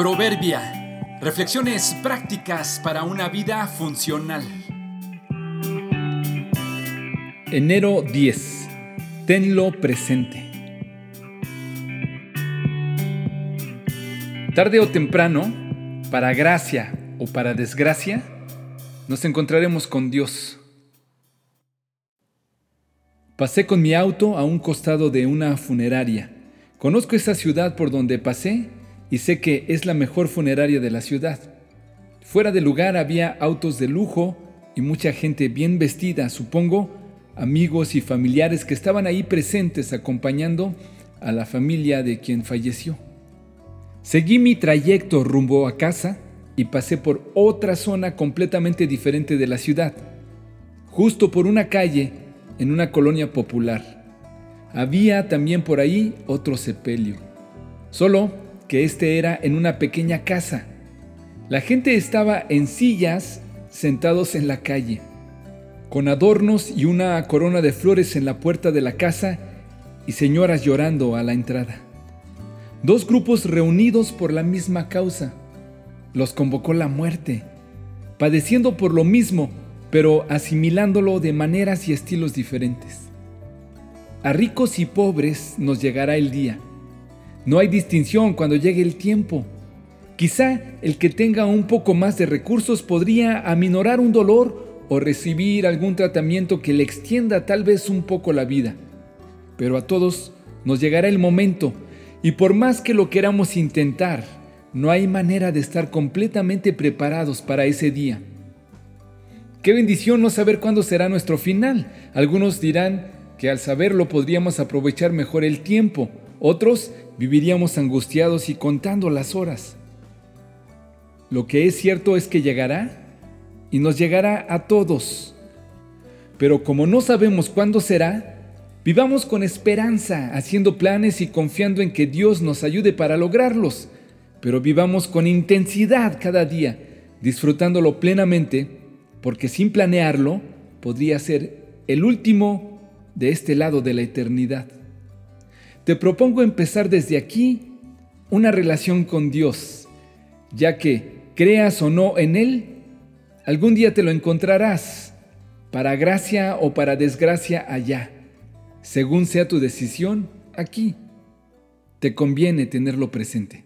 Proverbia. Reflexiones prácticas para una vida funcional. Enero 10. Tenlo presente. Tarde o temprano, para gracia o para desgracia, nos encontraremos con Dios. Pasé con mi auto a un costado de una funeraria. Conozco esa ciudad por donde pasé y sé que es la mejor funeraria de la ciudad. Fuera del lugar había autos de lujo y mucha gente bien vestida, supongo, amigos y familiares que estaban ahí presentes acompañando a la familia de quien falleció. Seguí mi trayecto rumbo a casa y pasé por otra zona completamente diferente de la ciudad, justo por una calle en una colonia popular. Había también por ahí otro sepelio. Solo que este era en una pequeña casa. La gente estaba en sillas sentados en la calle, con adornos y una corona de flores en la puerta de la casa y señoras llorando a la entrada. Dos grupos reunidos por la misma causa. Los convocó la muerte, padeciendo por lo mismo, pero asimilándolo de maneras y estilos diferentes. A ricos y pobres nos llegará el día no hay distinción cuando llegue el tiempo. Quizá el que tenga un poco más de recursos podría aminorar un dolor o recibir algún tratamiento que le extienda tal vez un poco la vida. Pero a todos nos llegará el momento y por más que lo queramos intentar, no hay manera de estar completamente preparados para ese día. Qué bendición no saber cuándo será nuestro final. Algunos dirán que al saberlo podríamos aprovechar mejor el tiempo otros viviríamos angustiados y contando las horas. Lo que es cierto es que llegará y nos llegará a todos. Pero como no sabemos cuándo será, vivamos con esperanza, haciendo planes y confiando en que Dios nos ayude para lograrlos. Pero vivamos con intensidad cada día, disfrutándolo plenamente, porque sin planearlo podría ser el último de este lado de la eternidad. Te propongo empezar desde aquí una relación con Dios, ya que, creas o no en Él, algún día te lo encontrarás, para gracia o para desgracia allá, según sea tu decisión aquí. Te conviene tenerlo presente.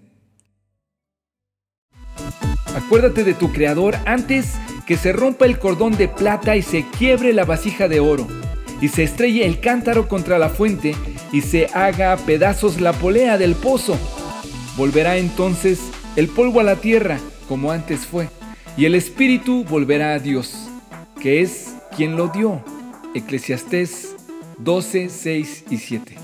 Acuérdate de tu Creador antes que se rompa el cordón de plata y se quiebre la vasija de oro, y se estrelle el cántaro contra la fuente y se haga pedazos la polea del pozo. Volverá entonces el polvo a la tierra, como antes fue, y el espíritu volverá a Dios, que es quien lo dio. Eclesiastés 12, 6 y 7.